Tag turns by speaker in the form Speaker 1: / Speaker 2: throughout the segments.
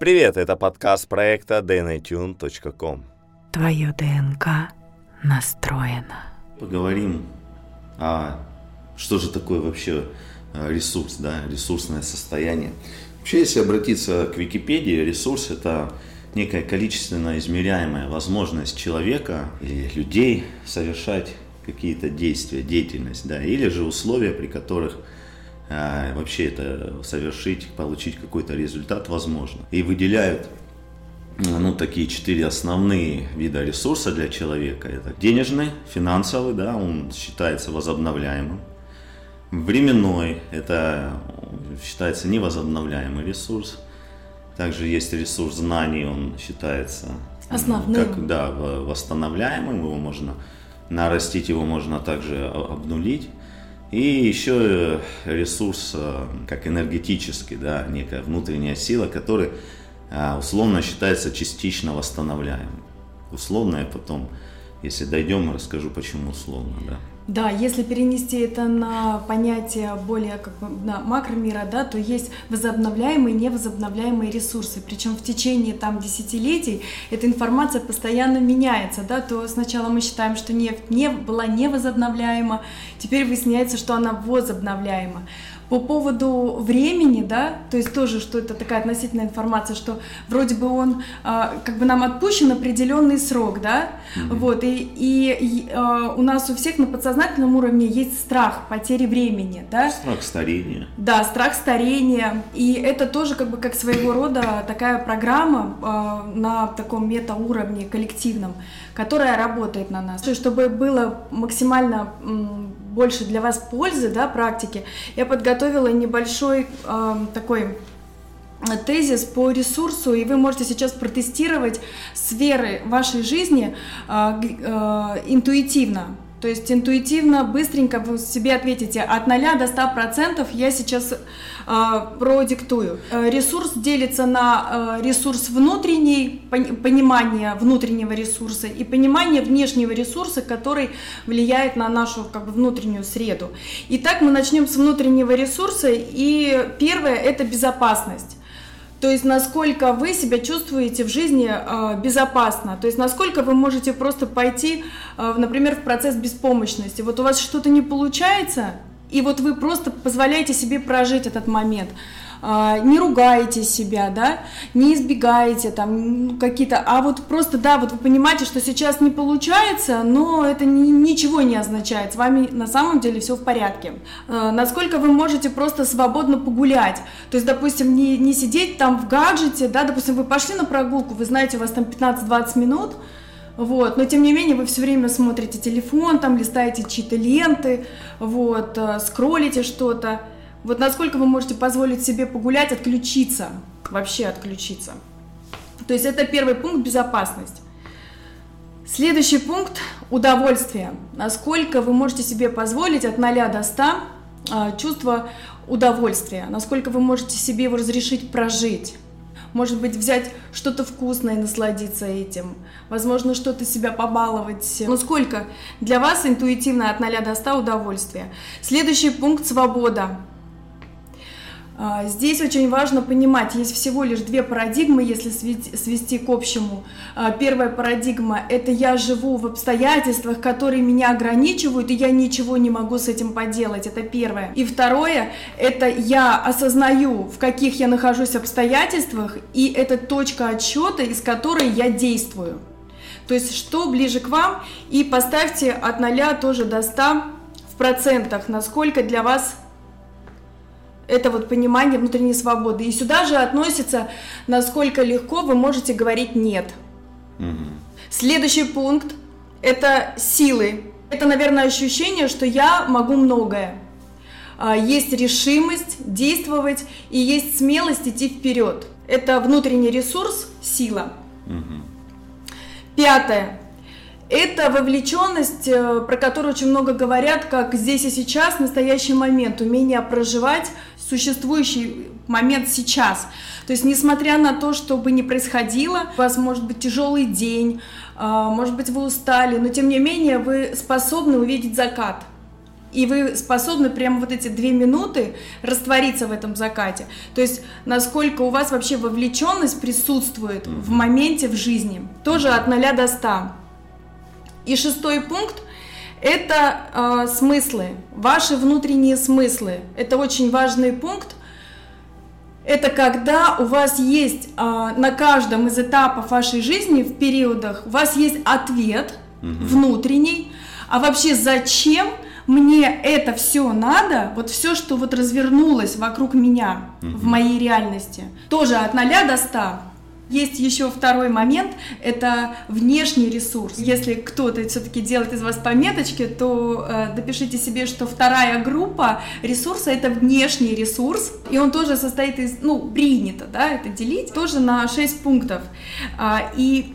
Speaker 1: Привет, это подкаст проекта dnatune.com.
Speaker 2: Твое ДНК настроено.
Speaker 3: Поговорим о что же такое вообще э, ресурс, да, ресурсное состояние. Вообще, если обратиться к Википедии, ресурс – это некая количественно измеряемая возможность человека или людей совершать какие-то действия, деятельность, да, или же условия, при которых а, вообще это совершить, получить какой-то результат возможно. И выделяют ну, такие четыре основные вида ресурса для человека. Это денежный, финансовый, да, он считается возобновляемым. Временной, это считается невозобновляемый ресурс. Также есть ресурс знаний, он считается
Speaker 4: основным.
Speaker 3: Как, да, восстановляемым, его можно нарастить, его можно также обнулить. И еще ресурс э, как энергетический, да, некая внутренняя сила, которая э, условно считается частично восстановляемым. Условно я потом, если дойдем, расскажу, почему условно, да.
Speaker 4: Да, если перенести это на понятие более как бы на макромира, да, то есть возобновляемые и невозобновляемые ресурсы. Причем в течение там десятилетий эта информация постоянно меняется, да, то сначала мы считаем, что нефть не была невозобновляема, теперь выясняется, что она возобновляема. По поводу времени, да, то есть тоже, что это такая относительная информация, что вроде бы он, э, как бы нам отпущен определенный срок, да, mm-hmm. вот, и, и э, у нас у всех на подсознательном уровне есть страх потери времени, да.
Speaker 3: Страх старения.
Speaker 4: Да, страх старения, и это тоже как бы как своего рода такая программа э, на таком метауровне коллективном, которая работает на нас, чтобы было максимально больше для вас пользы, да, практики, я подготовила небольшой э, такой тезис по ресурсу, и вы можете сейчас протестировать сферы вашей жизни э, э, интуитивно. То есть интуитивно, быстренько вы себе ответите от 0 до 100% я сейчас э, продиктую. Э, ресурс делится на э, ресурс внутренний, понимание внутреннего ресурса и понимание внешнего ресурса, который влияет на нашу как бы, внутреннюю среду. Итак, мы начнем с внутреннего ресурса, и первое – это безопасность. То есть насколько вы себя чувствуете в жизни э, безопасно, то есть насколько вы можете просто пойти, э, например, в процесс беспомощности. Вот у вас что-то не получается, и вот вы просто позволяете себе прожить этот момент. А, не ругаете себя, да, не избегаете там какие-то, а вот просто, да, вот вы понимаете, что сейчас не получается, но это ни, ничего не означает, с вами на самом деле все в порядке. А, насколько вы можете просто свободно погулять, то есть, допустим, не, не сидеть там в гаджете, да, допустим, вы пошли на прогулку, вы знаете, у вас там 15-20 минут, вот, но тем не менее вы все время смотрите телефон, там листаете чьи-то ленты, вот, э, скроллите что-то, вот насколько вы можете позволить себе погулять, отключиться, вообще отключиться. То есть это первый пункт – безопасность. Следующий пункт – удовольствие. Насколько вы можете себе позволить от 0 до 100 а, чувство удовольствия, насколько вы можете себе его разрешить прожить. Может быть, взять что-то вкусное и насладиться этим. Возможно, что-то себя побаловать. Ну, сколько для вас интуитивно от 0 до 100 удовольствия. Следующий пункт – свобода. А, здесь очень важно понимать, есть всего лишь две парадигмы, если свести к общему. А, первая парадигма – это я живу в обстоятельствах, которые меня ограничивают, и я ничего не могу с этим поделать. Это первое. И второе – это я осознаю, в каких я нахожусь обстоятельствах, и это точка отсчета, из которой я действую. То есть что ближе к вам, и поставьте от 0 тоже до 100 в процентах, насколько для вас это вот понимание внутренней свободы. И сюда же относится, насколько легко вы можете говорить «нет». Угу. Следующий пункт – это силы. Это, наверное, ощущение, что я могу многое. А, есть решимость действовать и есть смелость идти вперед. Это внутренний ресурс, сила. Угу. Пятое это вовлеченность, э, про которую очень много говорят, как здесь и сейчас, настоящий момент, умение проживать существующий момент сейчас. То есть, несмотря на то, что бы ни происходило, у вас может быть тяжелый день, а, может быть, вы устали, но тем не менее вы способны увидеть закат. и вы способны прямо вот эти две минуты раствориться в этом закате. То есть насколько у вас вообще вовлеченность присутствует в моменте в жизни. Тоже от 0 до 100. И шестой пункт – это э, смыслы, ваши внутренние смыслы. Это очень важный пункт. Это когда у вас есть э, на каждом из этапов вашей жизни в периодах, у вас есть ответ угу. внутренний, а вообще зачем – мне это все надо, вот все, что вот развернулось вокруг меня mm-hmm. в моей реальности, тоже от 0 до 100. Есть еще второй момент, это внешний ресурс. Если кто-то все-таки делает из вас пометочки, то э, допишите себе, что вторая группа ресурса это внешний ресурс, и он тоже состоит из, ну, принято, да, это делить, тоже на 6 пунктов. А, и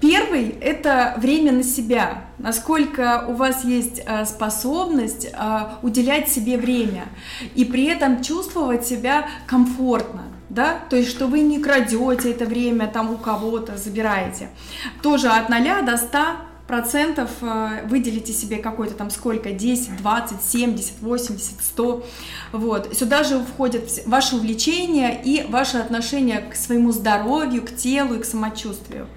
Speaker 4: Первый – это время на себя. Насколько у вас есть э, способность э, уделять себе время и при этом чувствовать себя комфортно. Да? То есть, что вы не крадете это время там у кого-то, забираете. Тоже от 0 до 100 процентов э, выделите себе какой-то там сколько, 10, 20, 70, 80, 100. Вот. Сюда же входят ваши увлечения и ваше отношение к своему здоровью, к телу и к самочувствию.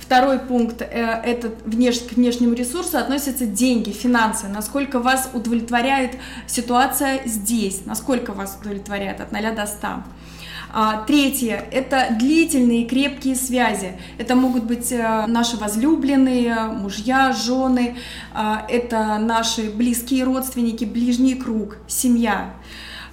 Speaker 4: Второй пункт, э, это внеш, к внешнему ресурсу относятся деньги, финансы, насколько вас удовлетворяет ситуация здесь, насколько вас удовлетворяет от 0 до 100. А, третье – это длительные крепкие связи. Это могут быть э, наши возлюбленные, мужья, жены, а, это наши близкие родственники, ближний круг, семья.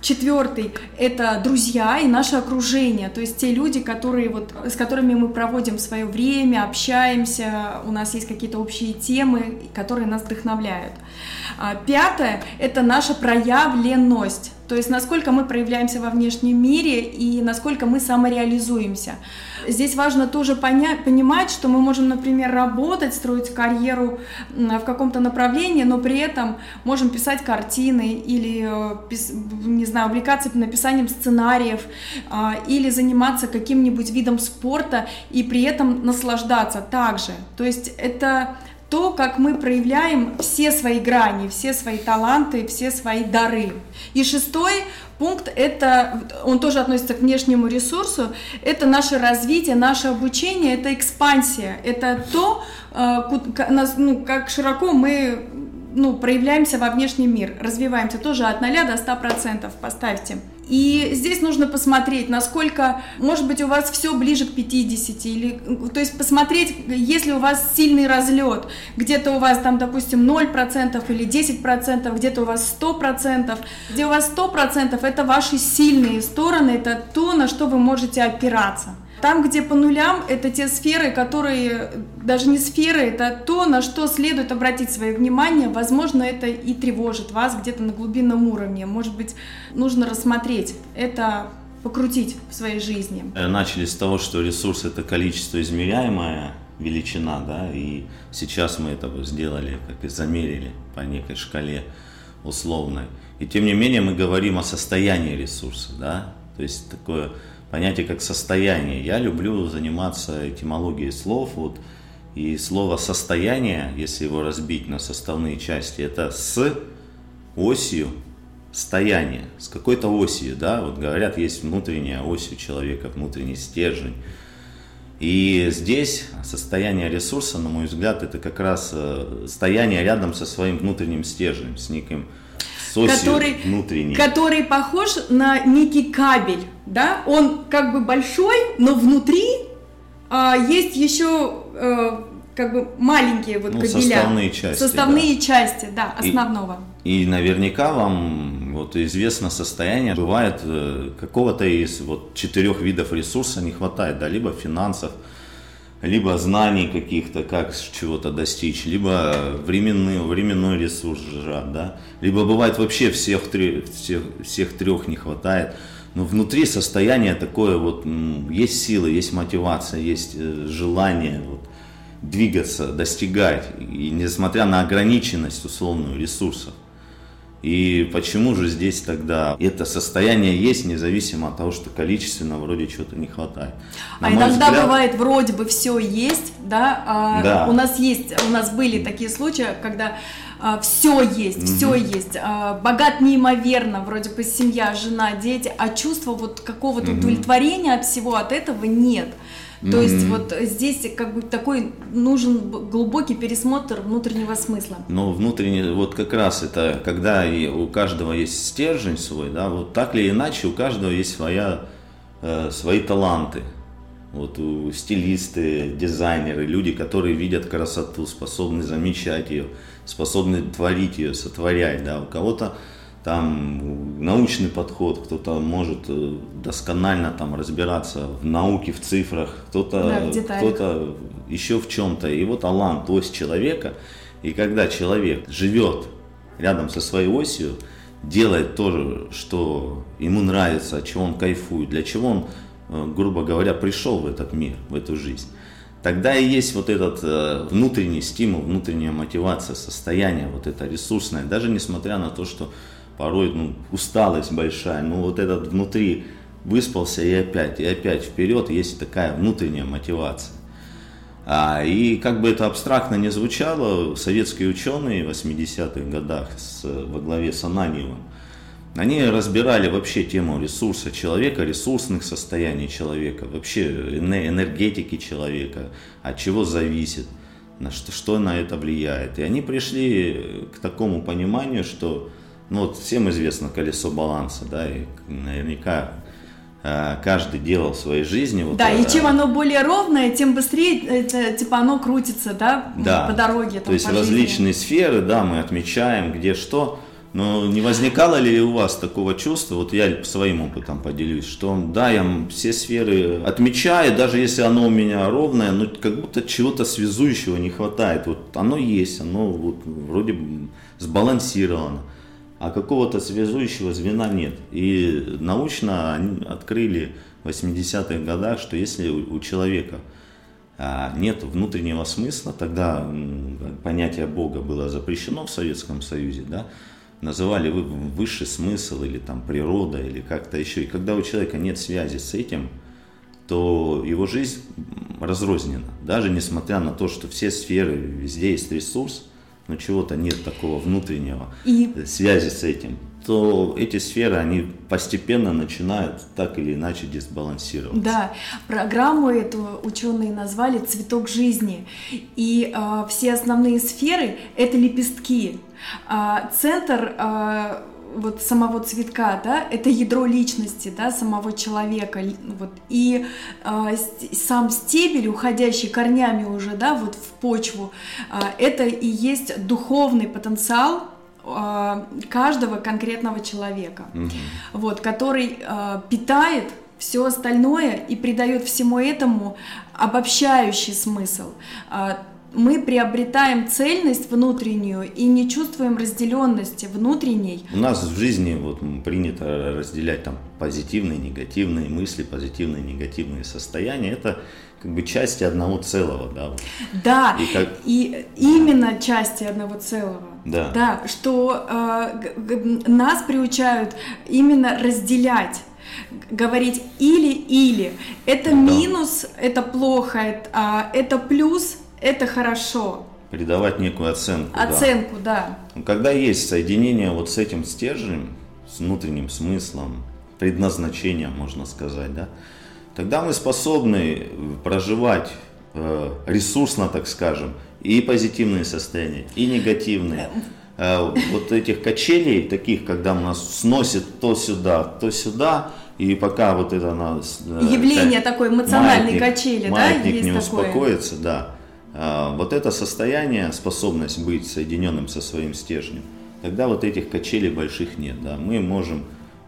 Speaker 4: Четвертый – это друзья и наше окружение, то есть те люди, которые вот, с которыми мы проводим свое время, общаемся, у нас есть какие-то общие темы, которые нас вдохновляют. А, пятое – это наша проявленность, то есть насколько мы проявляемся во внешнем мире и насколько мы самореализуемся. Здесь важно тоже понять, понимать, что мы можем, например, работать, строить карьеру в каком-то направлении, но при этом можем писать картины или, э, не знаю, увлекаться написанием сценариев а, или заниматься каким-нибудь видом спорта и при этом наслаждаться также. То есть это то, как мы проявляем все свои грани, все свои таланты, все свои дары. И шестой пункт, это, он тоже относится к внешнему ресурсу, это наше развитие, наше обучение, это экспансия, это то, э, ну, как широко мы ну, проявляемся во внешний мир, развиваемся тоже от 0 до 100%, поставьте. И здесь нужно посмотреть, насколько, может быть, у вас все ближе к 50, или, то есть посмотреть, если у вас сильный разлет, где-то у вас там, допустим, 0% или 10%, где-то у вас 100%, где у вас 100% это ваши сильные стороны, это то, на что вы можете опираться. Там, где по нулям, это те сферы, которые, даже не сферы, это то, на что следует обратить свое внимание. Возможно, это и тревожит вас где-то на глубинном уровне. Может быть, нужно рассмотреть это покрутить в своей жизни.
Speaker 3: Э, начали с того, что ресурс это количество измеряемая величина, да, и сейчас мы это сделали, как и замерили по некой шкале условной. И тем не менее мы говорим о состоянии ресурса, да, то есть такое понятие как состояние. Я люблю заниматься этимологией слов, вот, и слово состояние, если его разбить на составные части, это с осью стояния, с какой-то осью, да, вот говорят, есть внутренняя ось у человека, внутренний стержень. И здесь состояние ресурса, на мой взгляд, это как раз э, стояние рядом со своим внутренним стержнем, с неким
Speaker 4: который, внутренний. который похож на некий кабель, да, он как бы большой, но внутри а, есть еще а, как бы маленькие вот ну, кабеля.
Speaker 3: Составные части.
Speaker 4: Составные да. части, да, основного.
Speaker 3: И, и наверняка вам вот известно состояние, бывает э, какого-то из вот четырех видов ресурса не хватает, да, либо финансов, либо знаний каких-то, как чего-то достичь, либо временный, временной ресурс жрать, да, либо бывает вообще всех, всех, всех трех не хватает. Но внутри состояние такое вот, есть сила, есть мотивация, есть э, желание вот, двигаться, достигать, и несмотря на ограниченность условную ресурсов. И почему же здесь тогда это состояние есть, независимо от того, что количественно вроде чего-то не хватает?
Speaker 4: На а иногда взгляд... бывает вроде бы все есть, да, а да. у нас есть, у нас были такие случаи, когда все есть, все есть, а, богат неимоверно, вроде бы семья, жена, дети, а чувства вот какого-то удовлетворения от всего от этого нет. То есть вот здесь как бы такой нужен глубокий пересмотр внутреннего смысла.
Speaker 3: Ну, внутренний, вот как раз это, когда и у каждого есть стержень свой, да, вот так или иначе у каждого есть своя, э, свои таланты. Вот у стилисты, дизайнеры, люди, которые видят красоту, способны замечать ее, способны творить ее, сотворять, да, у кого-то там научный подход, кто-то может э, досконально там разбираться в науке, в цифрах, кто-то, да, кто-то еще в чем-то. Его талант, ось человека. И когда человек живет рядом со своей осью, делает то, что ему нравится, от чего он кайфует, для чего он, э, грубо говоря, пришел в этот мир, в эту жизнь. Тогда и есть вот этот э, внутренний стимул, внутренняя мотивация, состояние, вот это ресурсное, даже несмотря на то, что порой ну, усталость большая, но вот этот внутри выспался и опять, и опять вперед, есть такая внутренняя мотивация. А, и как бы это абстрактно не звучало, советские ученые в 80-х годах с, во главе с Ананьевым, они разбирали вообще тему ресурса человека, ресурсных состояний человека, вообще энергетики человека, от чего зависит, на что, что на это влияет. И они пришли к такому пониманию, что ну вот всем известно колесо баланса, да, и наверняка э, каждый делал в своей жизни. Вот,
Speaker 4: да, и чем оно более ровное, тем быстрее это, типа оно крутится, да,
Speaker 3: да.
Speaker 4: по дороге. Там,
Speaker 3: То есть различные сферы, да, мы отмечаем, где что. Но не возникало ли у вас такого чувства, вот я своим опытом поделюсь, что да, я все сферы отмечаю, даже если оно у меня ровное, но как будто чего-то связующего не хватает. Вот оно есть, оно вот вроде сбалансировано а какого-то связующего звена нет. И научно они открыли в 80-х годах, что если у человека а, нет внутреннего смысла, тогда понятие Бога было запрещено в Советском Союзе, да, называли высший смысл или там природа или как-то еще. И когда у человека нет связи с этим, то его жизнь разрознена. Даже несмотря на то, что все сферы, везде есть ресурс, но чего-то нет такого внутреннего и... связи с этим, то эти сферы, они постепенно начинают так или иначе дисбалансироваться.
Speaker 4: Да, программу эту ученые назвали «Цветок жизни». И э, все основные сферы — это лепестки. Э, центр э, вот самого цветка, да, это ядро личности, да, самого человека, вот, и э, сам стебель, уходящий корнями уже, да, вот в почву, э, это и есть духовный потенциал э, каждого конкретного человека, угу. вот, который э, питает все остальное и придает всему этому обобщающий смысл мы приобретаем цельность внутреннюю и не чувствуем разделенности внутренней.
Speaker 3: У нас в жизни вот принято разделять там позитивные, негативные мысли, позитивные, негативные состояния. Это как бы части одного целого, да.
Speaker 4: Да, и, как... и именно части одного целого.
Speaker 3: Да.
Speaker 4: Да, что э, нас приучают именно разделять говорить или-или. Это да. минус, это плохо, это, а, это плюс, это хорошо.
Speaker 3: Придавать некую оценку.
Speaker 4: Оценку, да.
Speaker 3: да. Когда есть соединение вот с этим стержнем, с внутренним смыслом, предназначением, можно сказать, да, тогда мы способны проживать э, ресурсно, так скажем, и позитивные состояния, и негативные. Э, вот этих качелей, таких, когда нас сносит то сюда, то сюда, и пока вот это нас...
Speaker 4: Э, Явление такой эмоциональной качели,
Speaker 3: да, есть не такое? успокоится, да вот это состояние, способность быть соединенным со своим стержнем, тогда вот этих качелей больших нет. Да. Мы можем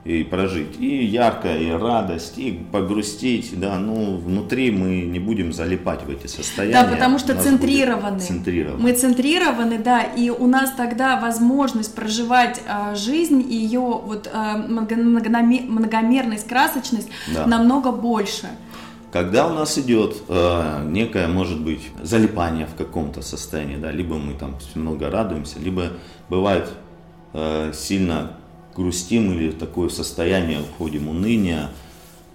Speaker 3: и прожить и ярко, и радость, и погрустить, да, ну, внутри мы не будем залипать в эти состояния.
Speaker 4: Да, потому что центрированы.
Speaker 3: центрированы.
Speaker 4: Мы центрированы, да, и у нас тогда возможность проживать э, жизнь и ее вот э, многомерность, красочность да. намного больше.
Speaker 3: Когда у нас идет э, некое, может быть, залипание в каком-то состоянии, да, либо мы там много радуемся, либо бывает э, сильно грустим или такое состояние входим уныния,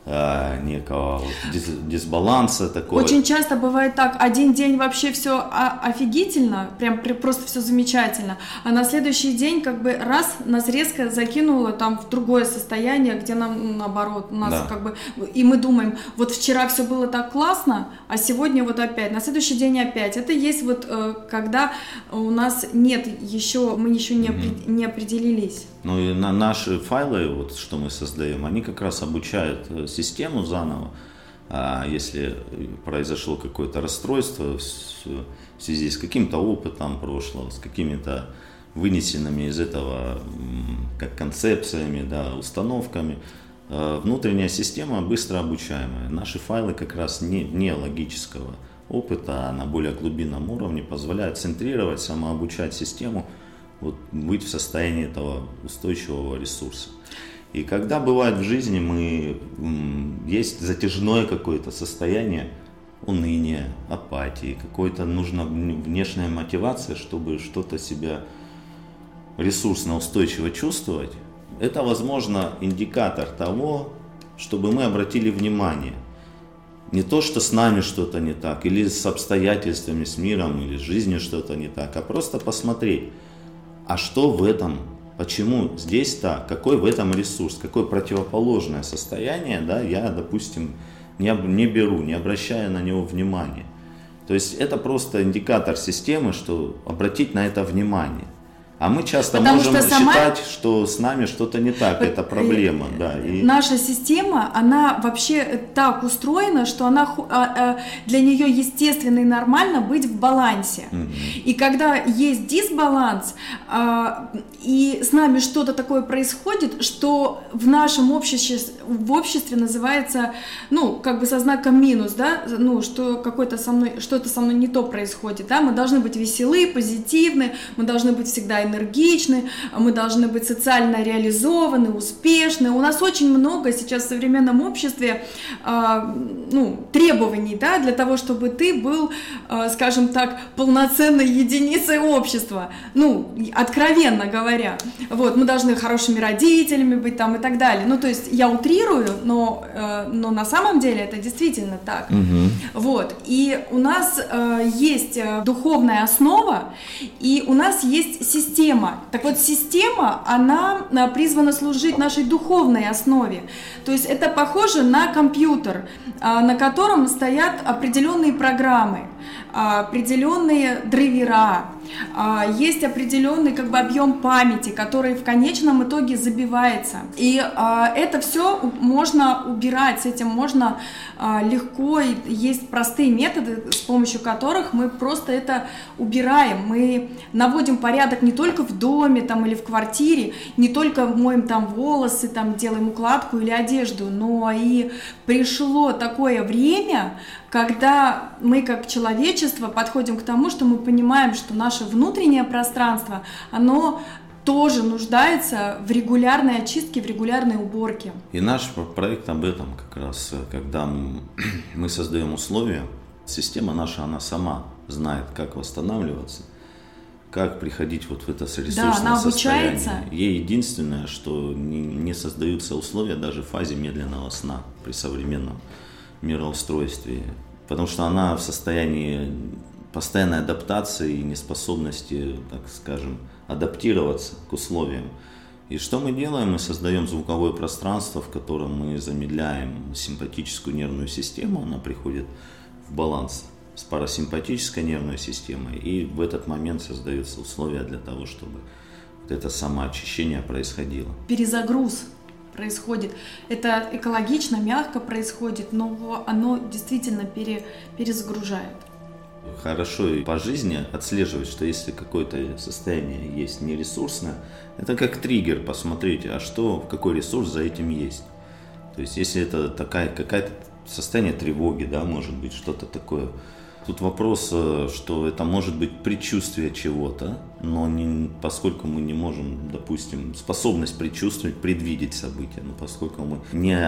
Speaker 3: э, некого дис, дисбаланса такого.
Speaker 4: Очень часто бывает так, один день вообще все офигительно, прям просто все замечательно, а на следующий день как бы раз нас резко закинуло там в другое состояние, где нам наоборот, у нас да. как бы, и мы думаем, вот вчера все было так классно, а сегодня вот опять, на следующий день опять. Это есть вот э, когда у нас нет еще, мы еще не, опри- не определились.
Speaker 3: Ну и на наши файлы, вот что мы создаем, они как раз обучают э, систему заново. А если произошло какое-то расстройство в связи с каким-то опытом прошлого, с какими-то вынесенными из этого как концепциями, да, установками, э, внутренняя система быстро обучаемая. Наши файлы как раз не, не логического опыта, а на более глубинном уровне позволяют центрировать, самообучать систему – вот быть в состоянии этого устойчивого ресурса. И когда бывает в жизни мы есть затяжное какое-то состояние уныния, апатии, какой-то нужна внешняя мотивация, чтобы что-то себя ресурсно устойчиво чувствовать, это, возможно, индикатор того, чтобы мы обратили внимание. Не то, что с нами что-то не так, или с обстоятельствами, с миром, или с жизнью что-то не так, а просто посмотреть, а что в этом? Почему здесь так? Какой в этом ресурс? Какое противоположное состояние, да, я, допустим, не, не беру, не обращая на него внимания. То есть это просто индикатор системы, что обратить на это внимание. А мы часто Потому можем что сама... считать, что с нами что-то не так, это проблема, да.
Speaker 4: И... Наша система, она вообще так устроена, что она а, а, для нее естественно и нормально быть в балансе. Угу. И когда есть дисбаланс, а, и с нами что-то такое происходит, что в нашем обществе, в обществе называется, ну, как бы со знаком минус, да, ну, что какой-то со мной, что-то со мной не то происходит, да, мы должны быть веселы, позитивны, мы должны быть всегда энергичны, мы должны быть социально реализованы, успешны. У нас очень много сейчас в современном обществе э, ну, требований да, для того, чтобы ты был, э, скажем так, полноценной единицей общества. Ну, откровенно говоря. Вот, мы должны хорошими родителями быть там и так далее. Ну, то есть я утрирую, но, э, но на самом деле это действительно так. Угу. Вот. И у нас э, есть духовная основа, и у нас есть система система. Так вот, система, она а, призвана служить нашей духовной основе. То есть это похоже на компьютер, а, на котором стоят определенные программы, определенные драйвера, а, есть определенный как бы объем памяти, который в конечном итоге забивается. И а, это все можно убирать, с этим можно а, легко, есть простые методы, с помощью которых мы просто это убираем. Мы наводим порядок не только в доме там, или в квартире, не только моем там волосы, там, делаем укладку или одежду, но и пришло такое время, когда мы как человечество подходим к тому, что мы понимаем, что наше внутреннее пространство, оно тоже нуждается в регулярной очистке, в регулярной уборке.
Speaker 3: И наш проект об этом как раз, когда мы создаем условия, система наша, она сама знает, как восстанавливаться, как приходить вот в это ресурсное да, она состояние. Обучается. Ей единственное, что не, не создаются условия даже в фазе медленного сна при современном мироустройстве, потому что она в состоянии постоянной адаптации и неспособности, так скажем, адаптироваться к условиям. И что мы делаем? Мы создаем звуковое пространство, в котором мы замедляем симпатическую нервную систему, она приходит в баланс с парасимпатической нервной системой, и в этот момент создаются условия для того, чтобы вот это самоочищение происходило.
Speaker 4: Перезагруз происходит. Это экологично, мягко происходит, но оно действительно пере, перезагружает.
Speaker 3: Хорошо и по жизни отслеживать, что если какое-то состояние есть нересурсное, это как триггер, посмотрите, а что, какой ресурс за этим есть. То есть если это такая какая-то состояние тревоги, да, может быть, что-то такое, Тут вопрос, э, что это может быть предчувствие чего-то, но не, поскольку мы не можем, допустим, способность предчувствовать, предвидеть события, но поскольку мы не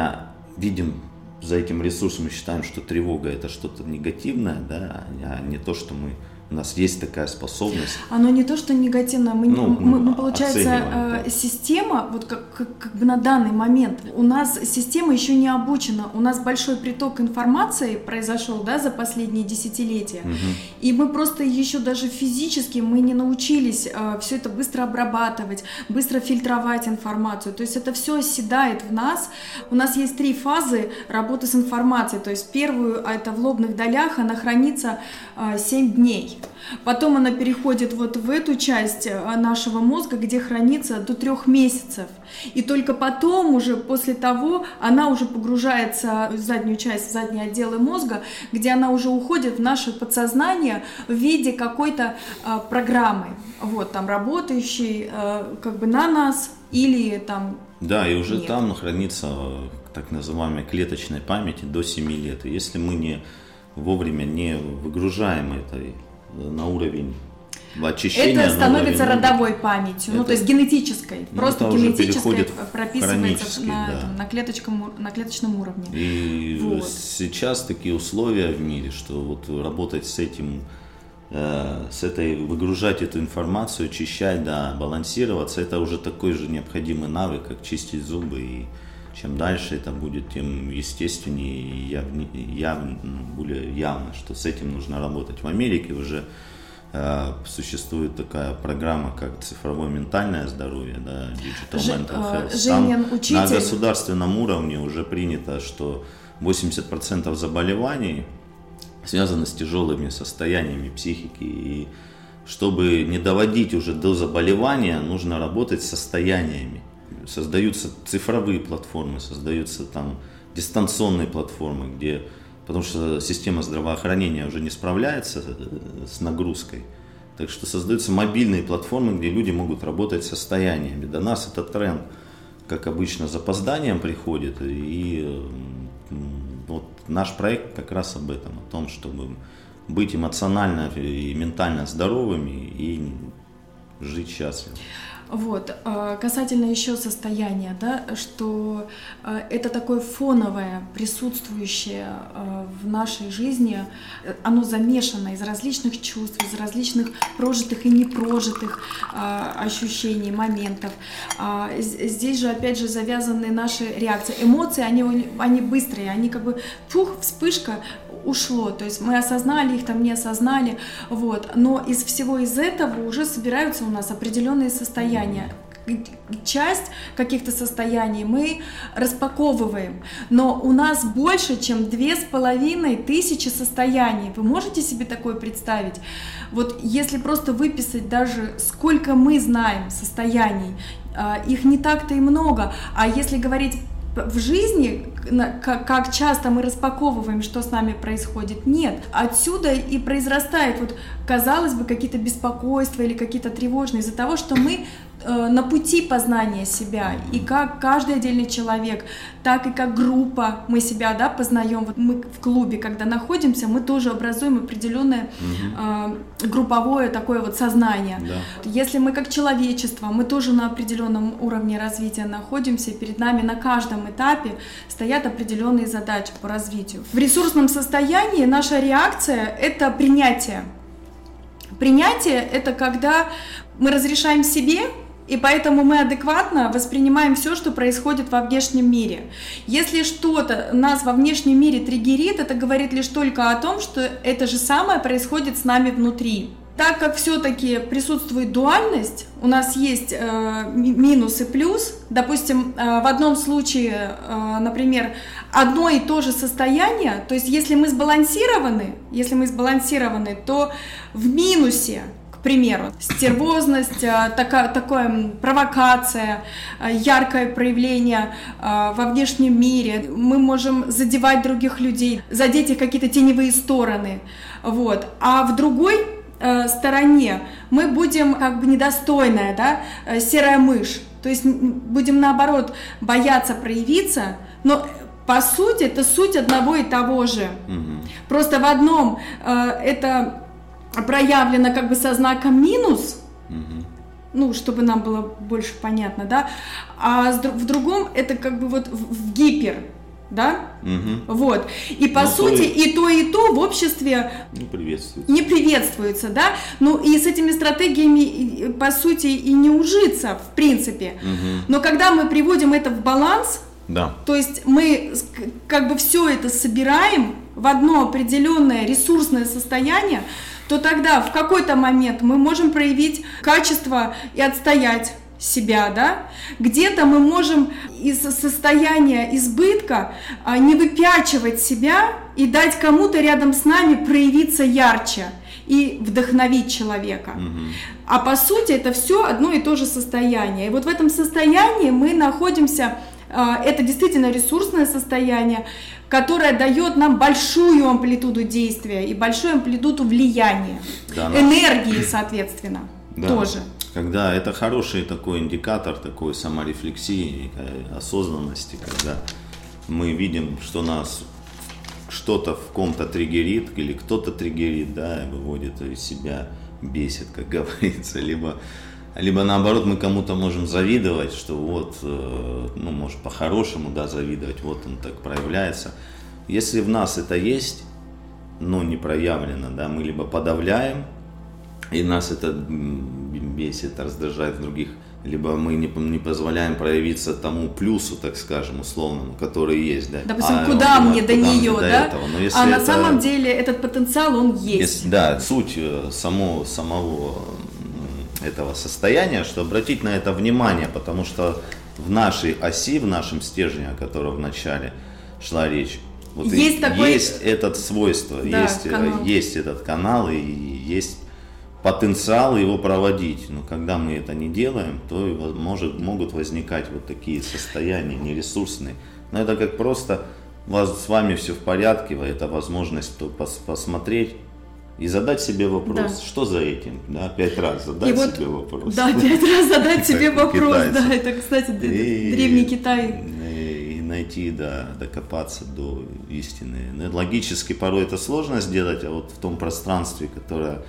Speaker 3: видим за этим ресурсом, мы считаем, что тревога это что-то негативное, да, а не то, что мы У нас есть такая способность.
Speaker 4: Оно не то, что негативно, мы, ну, мы, мы получается, э, система, вот как, как, как бы на данный момент, у нас система еще не обучена, у нас большой приток информации произошел, да, за последние десятилетия, угу. и мы просто еще даже физически мы не научились э, все это быстро обрабатывать, быстро фильтровать информацию, то есть это все оседает в нас. У нас есть три фазы работы с информацией, то есть первую, а это в лобных долях, она хранится э, 7 дней. Потом она переходит вот в эту часть э, нашего мозга, где хранится до трех месяцев. И только потом уже после того она уже погружается в заднюю часть, в задние отделы мозга, где она уже уходит в наше подсознание в виде какой-то э, программы, вот там работающей э, как бы на нас или там
Speaker 3: да, и уже нет. там хранится э, так называемая клеточная память до 7 лет. И если мы не вовремя не выгружаем этой на уровень очищения.
Speaker 4: Это становится родовой памятью, это, ну то есть генетической, ну, просто генетической прописывается на, да. там, на, клеточком, на клеточном уровне.
Speaker 3: И вот. сейчас такие условия в мире, что вот работать с этим, э, с этой, выгружать эту информацию, очищать, да, балансироваться, это уже такой же необходимый навык, как чистить зубы и чем дальше это будет, тем естественнее и яв, яв, более явно, что с этим нужно работать. В Америке уже э, существует такая программа, как цифровое ментальное здоровье, да, Digital Ж, Mental
Speaker 4: э, Health. Женин, Там учитель...
Speaker 3: на государственном уровне уже принято, что 80% заболеваний связаны с тяжелыми состояниями психики и чтобы не доводить уже до заболевания, нужно работать с состояниями создаются цифровые платформы, создаются там дистанционные платформы, где, потому что система здравоохранения уже не справляется э, с нагрузкой, так что создаются мобильные платформы, где люди могут работать с состояниями. До нас этот тренд, как обычно, запозданием приходит, и вот наш проект как раз об этом, о том, чтобы быть эмоционально и ментально здоровыми и жить счастливо.
Speaker 4: Вот. А, касательно еще состояния, да, что а, это такое фоновое, присутствующее а, в нашей жизни, оно замешано из различных чувств, из различных прожитых и непрожитых ощущений, моментов. Здесь же, опять же, завязаны наши реакции. Эмоции, они, они быстрые, они как бы, фух, вспышка, ушло, то есть мы осознали их, там не осознали, вот, но из всего из этого уже собираются у нас определенные состояния, часть каких-то состояний мы распаковываем, но у нас больше, чем две с половиной тысячи состояний. Вы можете себе такое представить? Вот если просто выписать даже сколько мы знаем состояний, а, их не так-то и много, а если говорить в жизни, как часто мы распаковываем, что с нами происходит, нет. Отсюда и произрастает, вот, казалось бы, какие-то беспокойства или какие-то тревожные из-за того, что мы на пути познания себя. И как каждый отдельный человек, так и как группа мы себя да, познаем. Вот мы в клубе, когда находимся, мы тоже образуем определенное угу. э, групповое такое вот сознание. Да. Если мы как человечество, мы тоже на определенном уровне развития находимся, перед нами на каждом этапе стоят определенные задачи по развитию. В ресурсном состоянии наша реакция — это принятие. Принятие — это когда мы разрешаем себе и поэтому мы адекватно воспринимаем все, что происходит во внешнем мире. Если что-то нас во внешнем мире триггерит, это говорит лишь только о том, что это же самое происходит с нами внутри. Так как все-таки присутствует дуальность, у нас есть э, минус и плюс. Допустим, э, в одном случае, э, например, одно и то же состояние, то есть если мы сбалансированы, если мы сбалансированы, то в минусе примеру, стервозность, э, такая, такая провокация, э, яркое проявление э, во внешнем мире. Мы можем задевать других людей, задеть их какие-то теневые стороны. Вот. А в другой стороне мы будем как бы недостойная, да, серая мышь. То есть будем наоборот бояться проявиться, но по сути это суть одного и того же. Угу. Просто в одном э, это проявлено как бы со знаком минус, угу. ну, чтобы нам было больше понятно, да, а в другом это как бы вот в гипер, да?
Speaker 3: Мгм.
Speaker 4: Вот. И по
Speaker 3: Ну, то
Speaker 4: сути
Speaker 3: и-
Speaker 4: и то, и то в обществе
Speaker 3: Не приветствует.
Speaker 4: не приветствуется, да? Ну и с этими стратегиями, по сути, и не ужиться, в принципе.
Speaker 3: Мгм.
Speaker 4: Но когда мы приводим это в баланс,
Speaker 3: Да.
Speaker 4: то есть мы как бы все это собираем в одно определенное ресурсное состояние, то тогда в какой-то момент мы можем проявить качество и отстоять себя, да? Где-то мы можем из состояния избытка а, не выпячивать себя и дать кому-то рядом с нами проявиться ярче и вдохновить человека.
Speaker 3: Мгм.
Speaker 4: А по сути это все одно и то же состояние. И вот в этом состоянии мы находимся, а, это действительно ресурсное состояние, которое дает нам большую амплитуду действия и большую амплитуду влияния,
Speaker 3: Да,
Speaker 4: энергии, соответственно,
Speaker 3: Да.
Speaker 4: тоже.
Speaker 3: Когда это хороший такой индикатор такой саморефлексии, осознанности, когда мы видим, что нас что-то в ком-то триггерит или кто-то триггерит, да, и выводит из себя, бесит, как говорится, либо либо наоборот мы кому-то можем завидовать, что вот, э, ну, может по-хорошему, да, завидовать, вот он так проявляется. Если в нас это есть, но не проявлено, да, мы либо подавляем, и нас это бесит, раздражает в других, либо мы не, не позволяем проявиться тому плюсу, так скажем, условному, который есть, да.
Speaker 4: Допустим,
Speaker 3: А
Speaker 4: куда
Speaker 3: он
Speaker 4: мне
Speaker 3: думает,
Speaker 4: до
Speaker 3: куда мне
Speaker 4: нее,
Speaker 3: до
Speaker 4: да?
Speaker 3: этого. Но если
Speaker 4: а на
Speaker 3: это-
Speaker 4: самом деле этот потенциал, он есть.
Speaker 3: если- да, суть э, само, самого этого состояния, что обратить на это внимание, потому что в нашей оси, в нашем стержне, о котором в начале шла речь, вот и
Speaker 4: Есть такой-
Speaker 3: есть этот свойство,
Speaker 4: Да,
Speaker 3: есть, э,
Speaker 4: канал.
Speaker 3: есть этот канал и есть потенциал его проводить. Но когда мы это не делаем, то и может, могут возникать вот такие состояния нересурсные. Но это как просто вас, с вами все в порядке, это возможность то пос- посмотреть и задать себе вопрос,
Speaker 4: Да.
Speaker 3: что за этим, да, пять раз задать
Speaker 4: И вот,
Speaker 3: себе вопрос.
Speaker 4: да, пять раз задать себе вопрос, да, это, кстати,
Speaker 3: И-
Speaker 4: древний Китай.
Speaker 3: И найти, да, докопаться до истины. Ну, Логически порой это сложно сделать, а вот в том пространстве, которое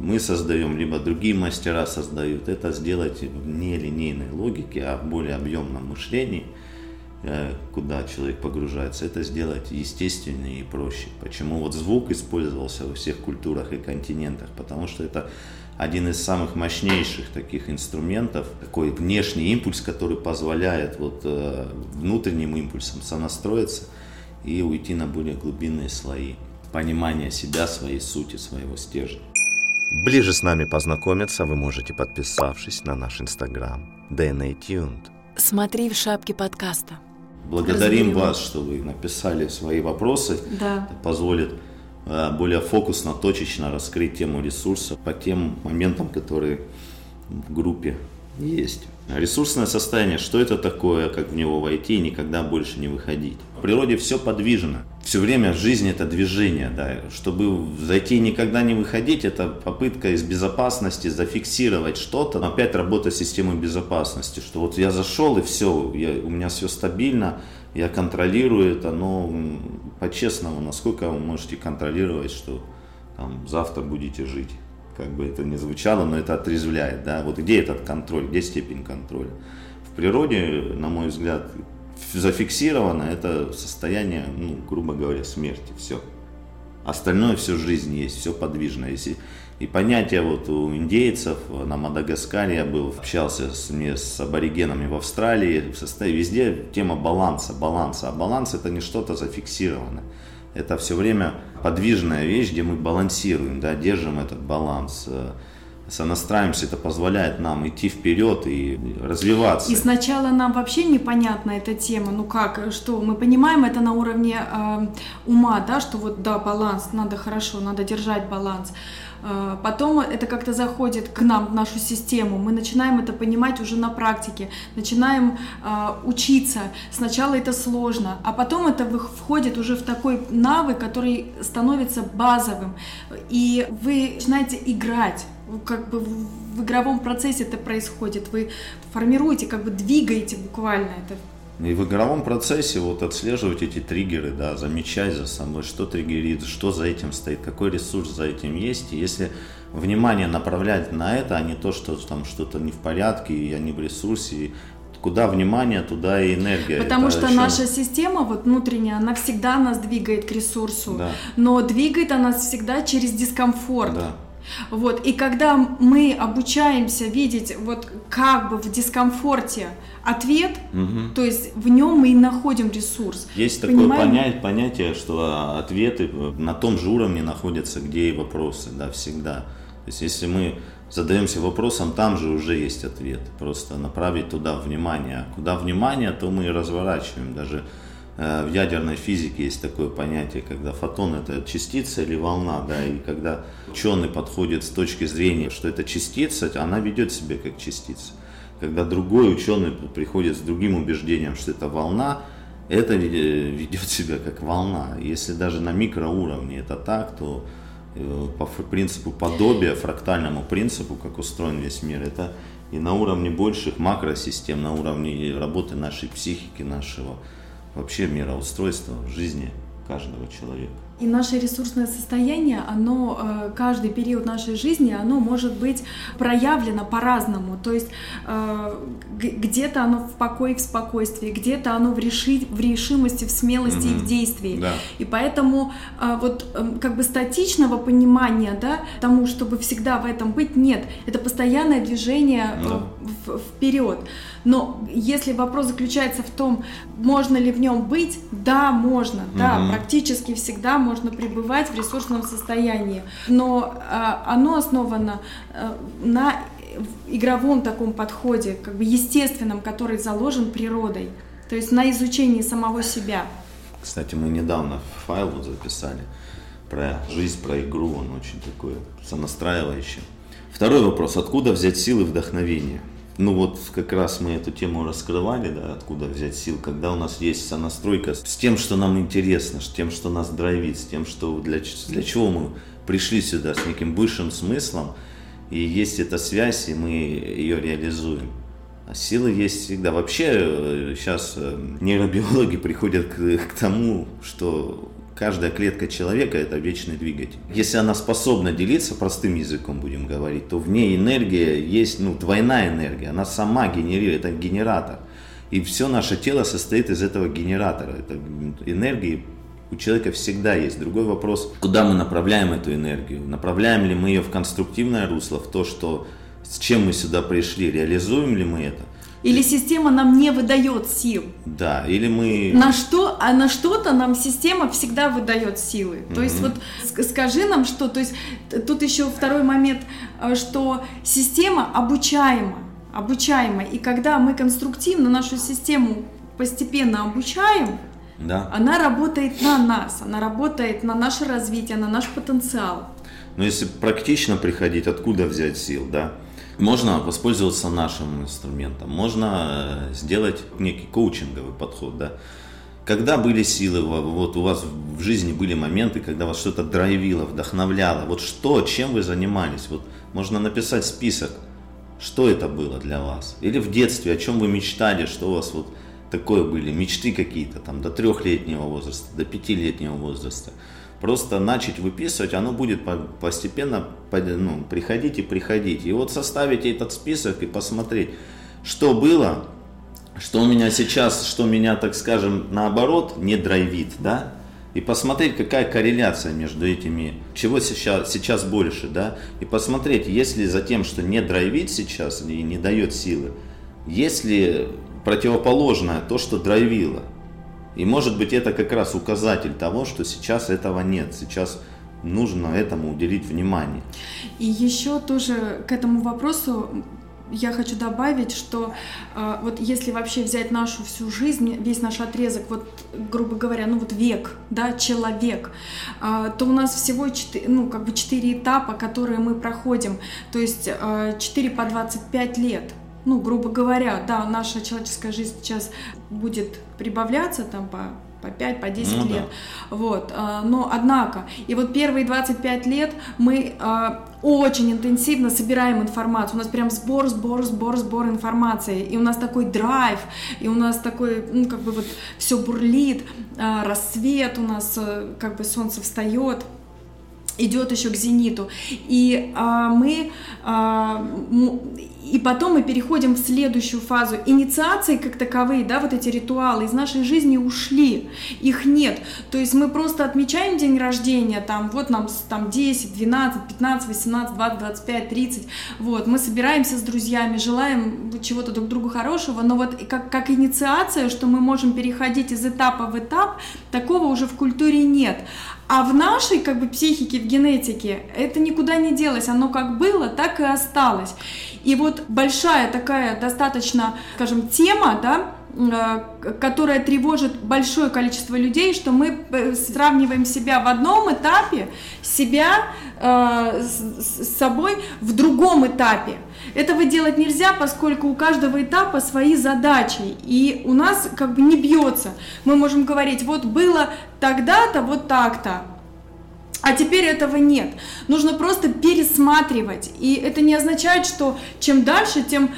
Speaker 3: мы создаем, либо другие мастера создают, это сделать в нелинейной логике, а в более объемном мышлении, куда человек погружается, это сделать естественнее и проще. Почему вот звук использовался во всех культурах и континентах? Потому что это один из самых мощнейших таких инструментов, такой внешний импульс, который позволяет вот э, внутренним импульсом сонастроиться и уйти на более глубинные слои понимания себя, своей сути, своего стержня.
Speaker 1: Ближе с нами познакомиться вы можете, подписавшись на наш инстаграм DNA Tuned.
Speaker 2: Смотри в шапке подкаста.
Speaker 3: Благодарим вас, что вы написали свои вопросы.
Speaker 4: Да.
Speaker 3: Это позволит э, более фокусно, точечно раскрыть тему ресурса по тем моментам, которые в группе есть. Ресурсное состояние, что это такое, как в него войти и никогда больше не выходить. В природе все подвижно. Все время жизнь это движение, да. Чтобы зайти и никогда не выходить, это попытка из безопасности зафиксировать что-то, опять работа с системой безопасности, что вот я зашел и все, у меня все стабильно, я контролирую это, но по-честному, насколько вы можете контролировать, что там, завтра будете жить. Как бы это ни звучало, но это отрезвляет. Да? Вот где этот контроль, где степень контроля? В природе, на мой взгляд, зафиксировано это состояние, ну, грубо говоря, смерти. Все. Остальное все жизнь есть, все подвижно. Если, и понятие вот у индейцев на Мадагаскаре я был, общался с, ме- с аборигенами в Австралии, в составе везде тема баланса, баланса. А баланс это не что-то зафиксированное. Это все время подвижная вещь, где мы балансируем, да, держим этот баланс, э, сонастраиваемся, это позволяет нам идти вперед и развиваться.
Speaker 4: И сначала нам вообще непонятна эта тема, ну как, что мы понимаем это на уровне э, ума, да, что вот да, баланс, надо хорошо, надо держать баланс. Э, Потом это как-то заходит к нам, в нашу систему, мы начинаем это понимать уже на практике, начинаем э, учиться. Сначала это сложно, а потом это входит уже в такой навык, который становится базовым, и вы начинаете играть. Как бы в игровом процессе это происходит, вы формируете, как бы двигаете буквально это.
Speaker 3: И в игровом процессе вот отслеживать эти триггеры, да, замечать за собой, что триггерит, что за этим стоит, какой ресурс за этим есть. И если внимание направлять на это, а не то, что там что-то не в порядке, и я не в ресурсе, куда внимание, туда и энергия.
Speaker 4: Потому
Speaker 3: Это
Speaker 4: что
Speaker 3: еще-
Speaker 4: наша система вот внутренняя, она всегда нас двигает к ресурсу,
Speaker 3: Да.
Speaker 4: но двигает она нас всегда через дискомфорт.
Speaker 3: Да.
Speaker 4: Вот, и когда мы обучаемся видеть вот как бы в дискомфорте ответ,
Speaker 3: Мгм.
Speaker 4: то есть в нем мы и находим ресурс.
Speaker 3: Есть такое понятие, понятие, что ответы на том же уровне находятся, где и вопросы, да, всегда. То есть если мы задаемся вопросом, там же уже есть ответ. Просто направить туда внимание. А куда внимание, то мы и разворачиваем. Даже э, в ядерной физике есть такое понятие, когда фотон это частица или волна, да, и когда ученый подходит с точки зрения, что это частица, она ведет себя как частица. Когда другой ученый приходит с другим убеждением, что это волна, это веде- ведет себя как волна. Если даже на микроуровне это так, то э, по принципу подобия, фрактальному принципу, как устроен весь мир, это и на уровне больших макросистем, на уровне работы нашей психики, нашего вообще мироустройства жизни каждого человека.
Speaker 4: И наше ресурсное состояние, оно, э, каждый период нашей жизни, оно может быть проявлено по-разному. То есть э, где-то оно в покое, в спокойствии, где-то оно в, реши- в решимости, в смелости и в действии.
Speaker 3: Да.
Speaker 4: И поэтому э, вот как бы статичного понимания, да, тому, чтобы всегда в этом быть, нет. Это постоянное движение
Speaker 3: Да.
Speaker 4: в- вперед. Но если вопрос заключается в том, можно ли в нем быть, да, можно, да,
Speaker 3: Мгм.
Speaker 4: практически всегда можно пребывать в ресурсном состоянии. Но а, оно основано а, на игровом таком подходе, как бы естественном, который заложен природой. То есть на изучении самого себя.
Speaker 3: Кстати, мы недавно файл вот записали про жизнь, про игру, он очень такой сонастраивающий. Второй вопрос, откуда взять силы вдохновения? Ну вот как раз мы эту тему раскрывали, да, откуда взять сил, когда у нас есть сонастройка с тем, что нам интересно, с тем, что нас драйвит, с тем, что для, для чего мы пришли сюда, с неким высшим смыслом, и есть эта связь, и мы ее реализуем. А силы есть всегда. Вообще сейчас нейробиологи приходят к, к тому, что каждая клетка человека это вечный двигатель. Если она способна делиться, простым языком будем говорить, то в ней энергия есть, ну, двойная энергия. Она сама генерирует, это генератор. И все наше тело состоит из этого генератора. Это энергии у человека всегда есть. Другой вопрос, куда мы направляем эту энергию? Направляем ли мы ее в конструктивное русло, в то, что с чем мы сюда пришли, реализуем ли мы это?
Speaker 4: Или система нам не выдает сил.
Speaker 3: Да, или мы...
Speaker 4: На что, а на что-то нам система всегда выдает силы. То есть вот ск- скажи нам что, то есть тут еще второй момент, э, что система обучаема, обучаема, и когда мы конструктивно нашу систему постепенно обучаем,
Speaker 3: Да.
Speaker 4: она работает на нас, она работает на наше развитие, на наш потенциал.
Speaker 3: Но если практично приходить, откуда взять сил, да? Можно воспользоваться нашим инструментом, можно э, сделать некий коучинговый подход, да? Когда были силы, во- вот у вас в жизни были моменты, когда вас что-то драйвило, вдохновляло, вот что, чем вы занимались, вот можно написать список, что это было для вас, или в детстве, о чем вы мечтали, что у вас вот такое были, мечты какие-то там до трехлетнего возраста, до пятилетнего возраста. Просто начать выписывать, оно будет по- постепенно по- ну, приходить и приходить. И вот составить этот список и посмотреть, что было, что у меня сейчас, что меня, так скажем, наоборот, не драйвит, да, и посмотреть, какая корреляция между этими, чего сейчас, сейчас больше, да, и посмотреть, есть ли за тем, что не драйвит сейчас и не дает силы, есть ли противоположное то, что драйвило. И может быть это как раз указатель того, что сейчас этого нет, сейчас нужно этому уделить внимание.
Speaker 4: И еще тоже к этому вопросу я хочу добавить, что э, вот если вообще взять нашу всю жизнь, весь наш отрезок, вот грубо говоря, ну вот век, да, человек, э, то у нас всего 4, ну как бы 4 этапа, которые мы проходим, то есть э, 4 по 25 лет. Ну, грубо говоря, да, наша человеческая жизнь сейчас будет прибавляться там по по 5, по 10
Speaker 3: Ну да.
Speaker 4: лет. Вот. а, Но, однако, и вот первые 25 лет мы а, очень интенсивно собираем информацию. У нас прям сбор, сбор, сбор, сбор информации. И у нас такой драйв, и у нас такой, ну, как бы вот все бурлит, а, рассвет у нас, как бы солнце встает. идет еще к зениту. И а, мы а, и потом мы переходим в следующую фазу. Инициации как таковые, да, вот эти ритуалы из нашей жизни ушли, их нет. То есть мы просто отмечаем день рождения, там, вот нам там 10, 12, 15, 18, 20, 25, 30, вот, мы собираемся с друзьями, желаем чего-то друг другу хорошего, но вот как, как инициация, что мы можем переходить из этапа в этап, такого уже в культуре нет. А в нашей как бы психике, в генетике это никуда не делось, оно как было, так и осталось. И вот большая такая достаточно, скажем, тема, да, э, которая тревожит большое количество людей, что мы э, сравниваем себя в одном этапе, себя э, с, с собой в другом этапе. Этого делать нельзя, поскольку у каждого этапа свои задачи, и у нас как бы не бьется. Мы можем говорить, вот было тогда-то, вот так-то, а теперь этого нет. Нужно просто пересматривать. И это не означает, что чем дальше, тем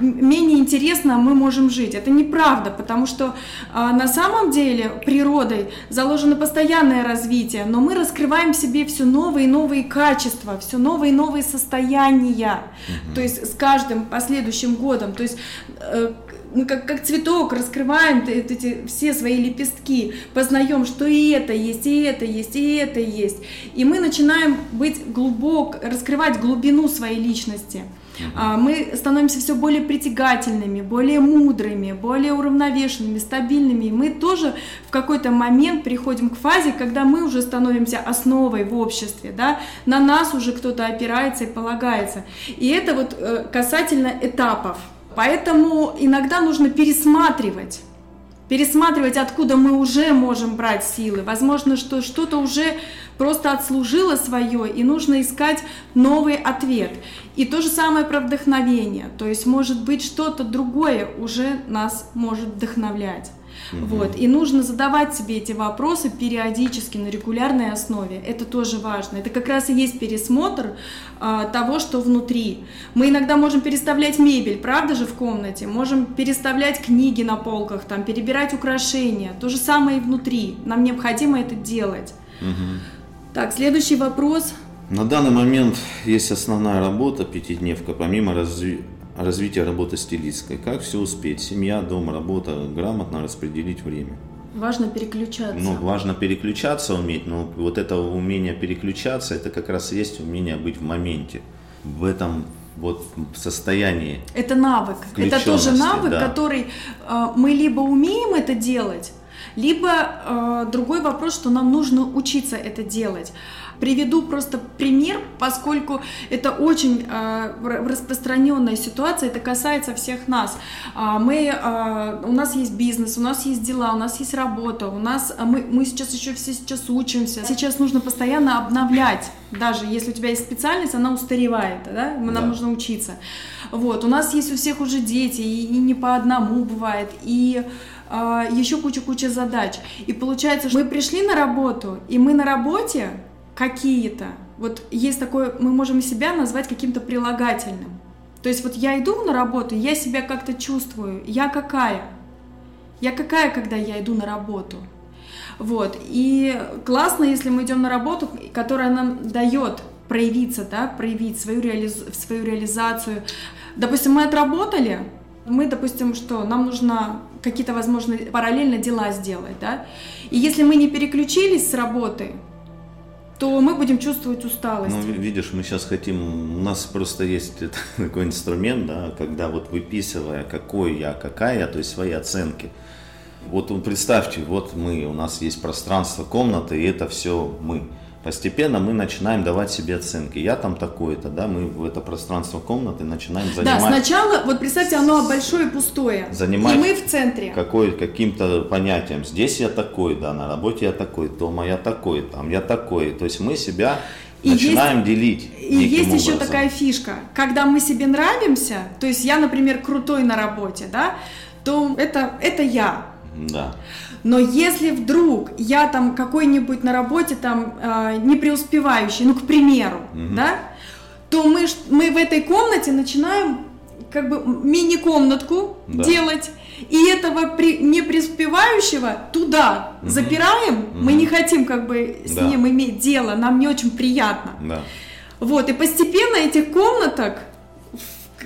Speaker 4: менее интересно мы можем жить. Это неправда, потому что э, на самом деле природой заложено постоянное развитие, но мы раскрываем в себе все новые и новые качества, все новые и новые состояния. Mm-hmm. То есть с каждым последующим годом. То есть э, мы как, как цветок раскрываем эти, все свои лепестки, познаем, что и это есть, и это есть, и это есть. И мы начинаем быть глубок, раскрывать глубину своей личности. А, мы становимся все более притягательными, более мудрыми, более уравновешенными, стабильными. И мы тоже в какой-то момент приходим к фазе, когда мы уже становимся основой в обществе, да, на нас уже кто-то опирается и полагается. И это вот э, касательно этапов. Поэтому иногда нужно пересматривать пересматривать, откуда мы уже можем брать силы. Возможно, что что-то уже просто отслужило свое, и нужно искать новый ответ. И то же самое про вдохновение. То есть, может быть, что-то другое уже нас может вдохновлять. Угу. Вот. И нужно задавать себе эти вопросы периодически, на регулярной основе. Это тоже важно. Это как раз и есть пересмотр а, того, что внутри. Мы иногда можем переставлять мебель, правда же, в комнате? Можем переставлять книги на полках, там, перебирать украшения. То же самое и внутри. Нам необходимо это делать. Угу. Так, следующий вопрос.
Speaker 3: На данный момент есть основная работа, пятидневка, помимо развития развитие работы стилистской. Как все успеть? Семья, дом, работа, грамотно распределить время.
Speaker 4: Важно переключаться.
Speaker 3: Ну, важно переключаться уметь, но вот это умение переключаться, это как раз и есть умение быть в моменте. В этом вот состоянии.
Speaker 4: Это навык. Это тоже навык, да. который э, мы либо умеем это делать, либо э, другой вопрос, что нам нужно учиться это делать. Приведу просто пример, поскольку это очень э, распространенная ситуация, это касается всех нас. Э, мы, э, у нас есть бизнес, у нас есть дела, у нас есть работа, у нас а, мы, мы сейчас еще все сейчас учимся. Сейчас нужно постоянно обновлять, даже если у тебя есть специальность, она устаревает, да? нам да. нужно учиться. Вот, у нас есть у всех уже дети, и, и не по одному бывает, и еще куча-куча задач. И получается, что мы пришли на работу, и мы на работе какие-то. Вот есть такое, мы можем себя назвать каким-то прилагательным. То есть вот я иду на работу, я себя как-то чувствую. Я какая? Я какая, когда я иду на работу? Вот. И классно, если мы идем на работу, которая нам дает проявиться, да, проявить свою, реализ... свою реализацию. Допустим, мы отработали, мы, допустим, что нам нужно какие-то, возможно, параллельно дела сделать, да, и если мы не переключились с работы, то мы будем чувствовать усталость.
Speaker 3: Ну, видишь, мы сейчас хотим, у нас просто есть такой инструмент, да, когда вот выписывая, какой я, какая я, то есть свои оценки. Вот представьте, вот мы, у нас есть пространство, комната, и это все мы постепенно мы начинаем давать себе оценки. Я там такой-то, да, мы в это пространство комнаты начинаем занимать.
Speaker 4: Да, сначала, вот представьте, оно большое и пустое.
Speaker 3: Занимать
Speaker 4: и мы в центре.
Speaker 3: Какой, каким-то понятием. Здесь я такой, да, на работе я такой, дома я такой, там я такой. То есть мы себя и начинаем есть, делить.
Speaker 4: И есть образом. еще такая фишка, когда мы себе нравимся, то есть я, например, крутой на работе, да, то это, это я.
Speaker 3: Да.
Speaker 4: Но если вдруг я там какой-нибудь на работе там э, не преуспевающий, ну, к примеру, угу. да, то мы, мы в этой комнате начинаем как бы мини-комнатку
Speaker 3: Да.
Speaker 4: делать, и этого при, не преуспевающего туда запираем, мы не хотим как бы с
Speaker 3: Да.
Speaker 4: ним иметь дело, нам не очень приятно.
Speaker 3: Да.
Speaker 4: Вот, и постепенно этих комнаток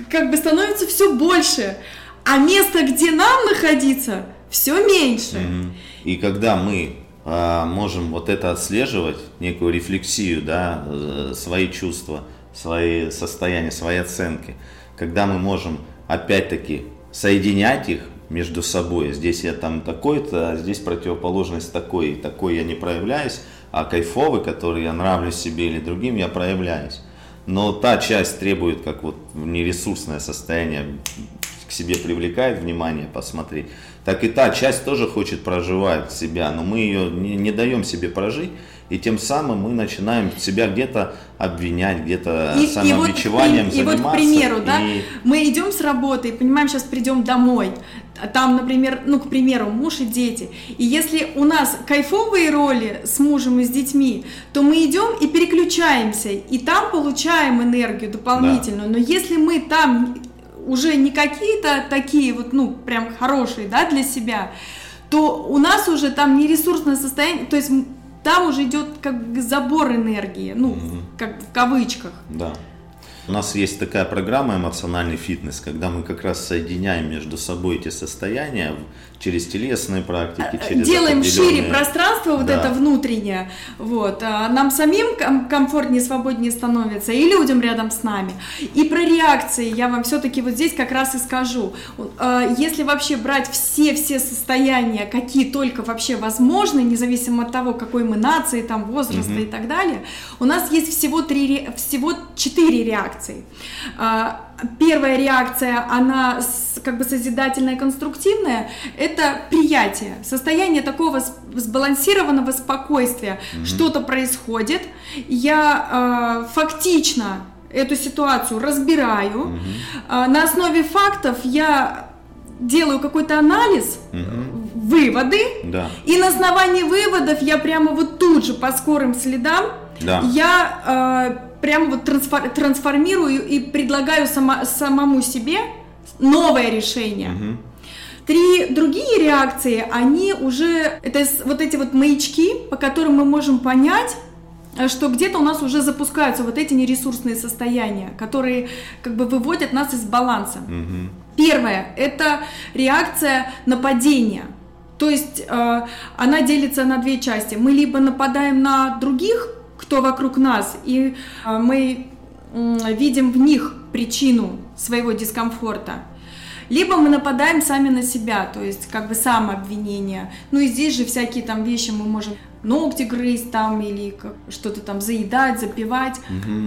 Speaker 4: как бы становится все больше, а место, где нам находиться, все меньше.
Speaker 3: Мгм. И когда мы а, можем вот это отслеживать, некую рефлексию, да, э, свои чувства, свои состояния, свои оценки, когда мы можем опять-таки соединять их между собой, здесь я там такой-то, а здесь противоположность такой, и такой я не проявляюсь, а кайфовый, который я нравлюсь себе или другим, я проявляюсь. Но та часть требует, как вот нересурсное состояние, к себе привлекает внимание посмотреть, так и та часть тоже хочет проживать себя, но мы ее не, не даем себе прожить, и тем самым мы начинаем себя где-то обвинять, где-то
Speaker 4: И, и вот,
Speaker 3: самобичеванием
Speaker 4: и вот, к
Speaker 3: заниматься.
Speaker 4: примеру, да,
Speaker 3: и-
Speaker 4: мы идем с работы и понимаем, сейчас придем домой. Там, например, ну, к примеру, муж и дети. И если у нас кайфовые роли с мужем и с детьми, то мы идем и переключаемся, и там получаем энергию дополнительную. Но если мы там уже не какие-то такие вот, ну, прям хорошие, да, для себя, то у нас уже там не ресурсное состояние, то есть там уже идет как забор энергии, ну, как в кавычках.
Speaker 3: Да. У нас есть такая программа эмоциональный фитнес, когда мы как раз соединяем между собой эти состояния через телесные практики, через
Speaker 4: Э, делаем шире
Speaker 3: определенные-
Speaker 4: пространство вот
Speaker 3: Да.
Speaker 4: это внутреннее, вот, а нам самим ком- комфортнее, свободнее становится, и людям рядом с нами. И про реакции я вам все-таки вот здесь как раз и скажу. А, Если вообще брать все-все состояния, какие только вообще возможны, независимо от того, какой мы нации, там, возраста и так далее, у нас есть всего, три, всего четыре реакции. А, Первая реакция, она как бы созидательная, конструктивная, это приятие, состояние такого сбалансированного спокойствия. Что-то происходит, я э, фактично эту ситуацию разбираю, А, на основе фактов я делаю какой-то анализ, выводы,
Speaker 3: Да.
Speaker 4: и на основании выводов я прямо вот тут же по скорым следам
Speaker 3: Да.
Speaker 4: я э, прямо вот трансфор- трансформирую и предлагаю сама- самому себе новое решение. Три другие реакции, они уже, это вот эти вот маячки, по которым мы можем понять, э, что где-то у нас уже запускаются вот эти нересурсные состояния, которые как бы выводят нас из баланса. Первое – это реакция нападения. То есть э, она делится на две части. Мы либо нападаем на других, кто вокруг нас, и э, мы видим в них причину своего дискомфорта. Либо мы нападаем сами на себя, то есть как бы самообвинение. Ну и здесь же всякие там вещи мы можем ногти грызть там или что-то там заедать, запивать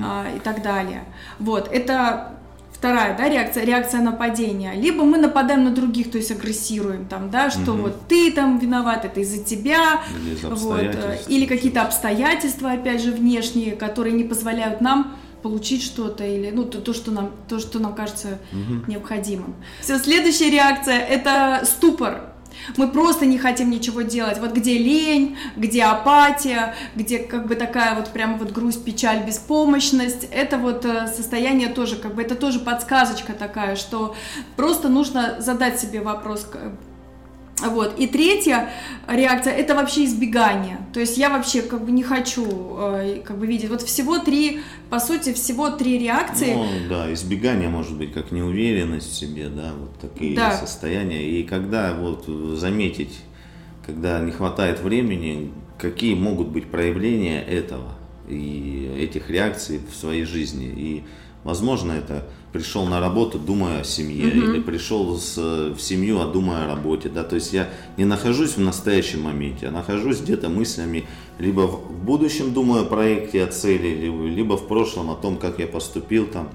Speaker 4: а, и так далее. Вот, это вторая, да, реакция, реакция нападения. Либо мы нападаем на других, то есть агрессируем там, да, что вот ты там виноват, это из-за тебя,
Speaker 3: Или из
Speaker 4: вот, э, или какие-то обстоятельства, опять же, внешние, которые не позволяют нам получить что-то или ну то, то что нам то что нам кажется необходимым. Все следующая реакция это ступор. Мы просто не хотим ничего делать. Вот где лень, где апатия, где как бы такая вот прямо вот грусть, печаль, беспомощность. Это вот э, состояние тоже как бы это тоже подсказочка такая, что просто нужно задать себе вопрос, вот. И третья реакция это вообще избегание. То есть я вообще как бы не хочу э, как бы видеть. Вот всего три, по сути, всего три реакции.
Speaker 3: Ну, да, избегание может быть как неуверенность в себе, да, вот такие
Speaker 4: Да.
Speaker 3: состояния. И когда вот заметить, когда не хватает времени, какие могут быть проявления этого и этих реакций в своей жизни. И, возможно, это пришел на работу, думая о семье, или пришел с, в семью, а думая о работе, да, то есть я не нахожусь в настоящем моменте, я нахожусь где-то мыслями, либо в в будущем думаю о проекте, о цели, либо, либо в прошлом о том, как я поступил там,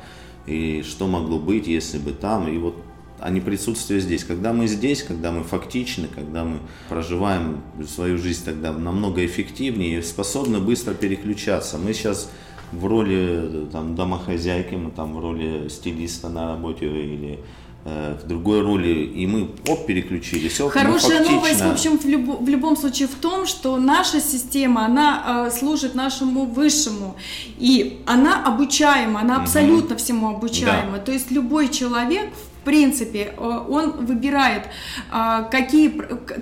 Speaker 3: и что могло быть, если бы там, и вот а не присутствие здесь. Когда мы здесь, когда мы фактичны, когда мы проживаем свою жизнь тогда намного эффективнее и способны быстро переключаться. Мы сейчас в роли э, там, домохозяйки, мы там в роли стилиста на работе или э, в другой роли, и мы оп, переключились. Оп,
Speaker 4: Хорошая
Speaker 3: фактично...
Speaker 4: новость, в общем, в, любо, в любом случае в том, что наша система, она э, служит нашему высшему, и она обучаема, она абсолютно всему обучаема.
Speaker 3: Да.
Speaker 4: То есть любой человек, в принципе, э, он выбирает, э, какие,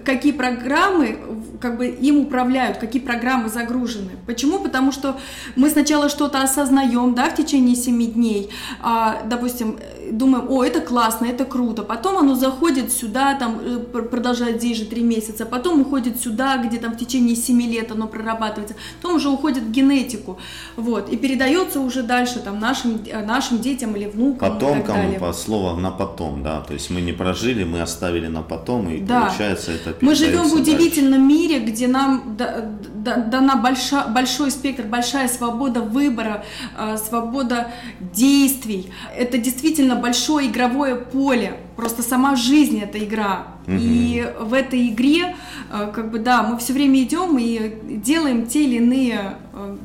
Speaker 4: какие программы как бы им управляют, какие программы загружены. Почему? Потому что мы сначала что-то осознаем, да, в течение 7 дней, а, допустим, думаем, о, это классно, это круто, потом оно заходит сюда, там, э, продолжает здесь же 3 месяца, потом уходит сюда, где там в течение 7 лет оно прорабатывается, потом уже уходит в генетику, вот, и передается уже дальше там нашим, нашим детям или внукам
Speaker 3: Потомкам, по слову на потом, да, то есть мы не прожили, мы оставили на потом, и
Speaker 4: Да.
Speaker 3: получается это
Speaker 4: Мы живем в удивительном мире, где нам да- да- дана больша- большой спектр, большая свобода выбора, э, свобода действий. Это действительно большое игровое поле. Просто сама жизнь это игра. И в этой игре, э, как бы да, мы все время идем и делаем те или иные, э,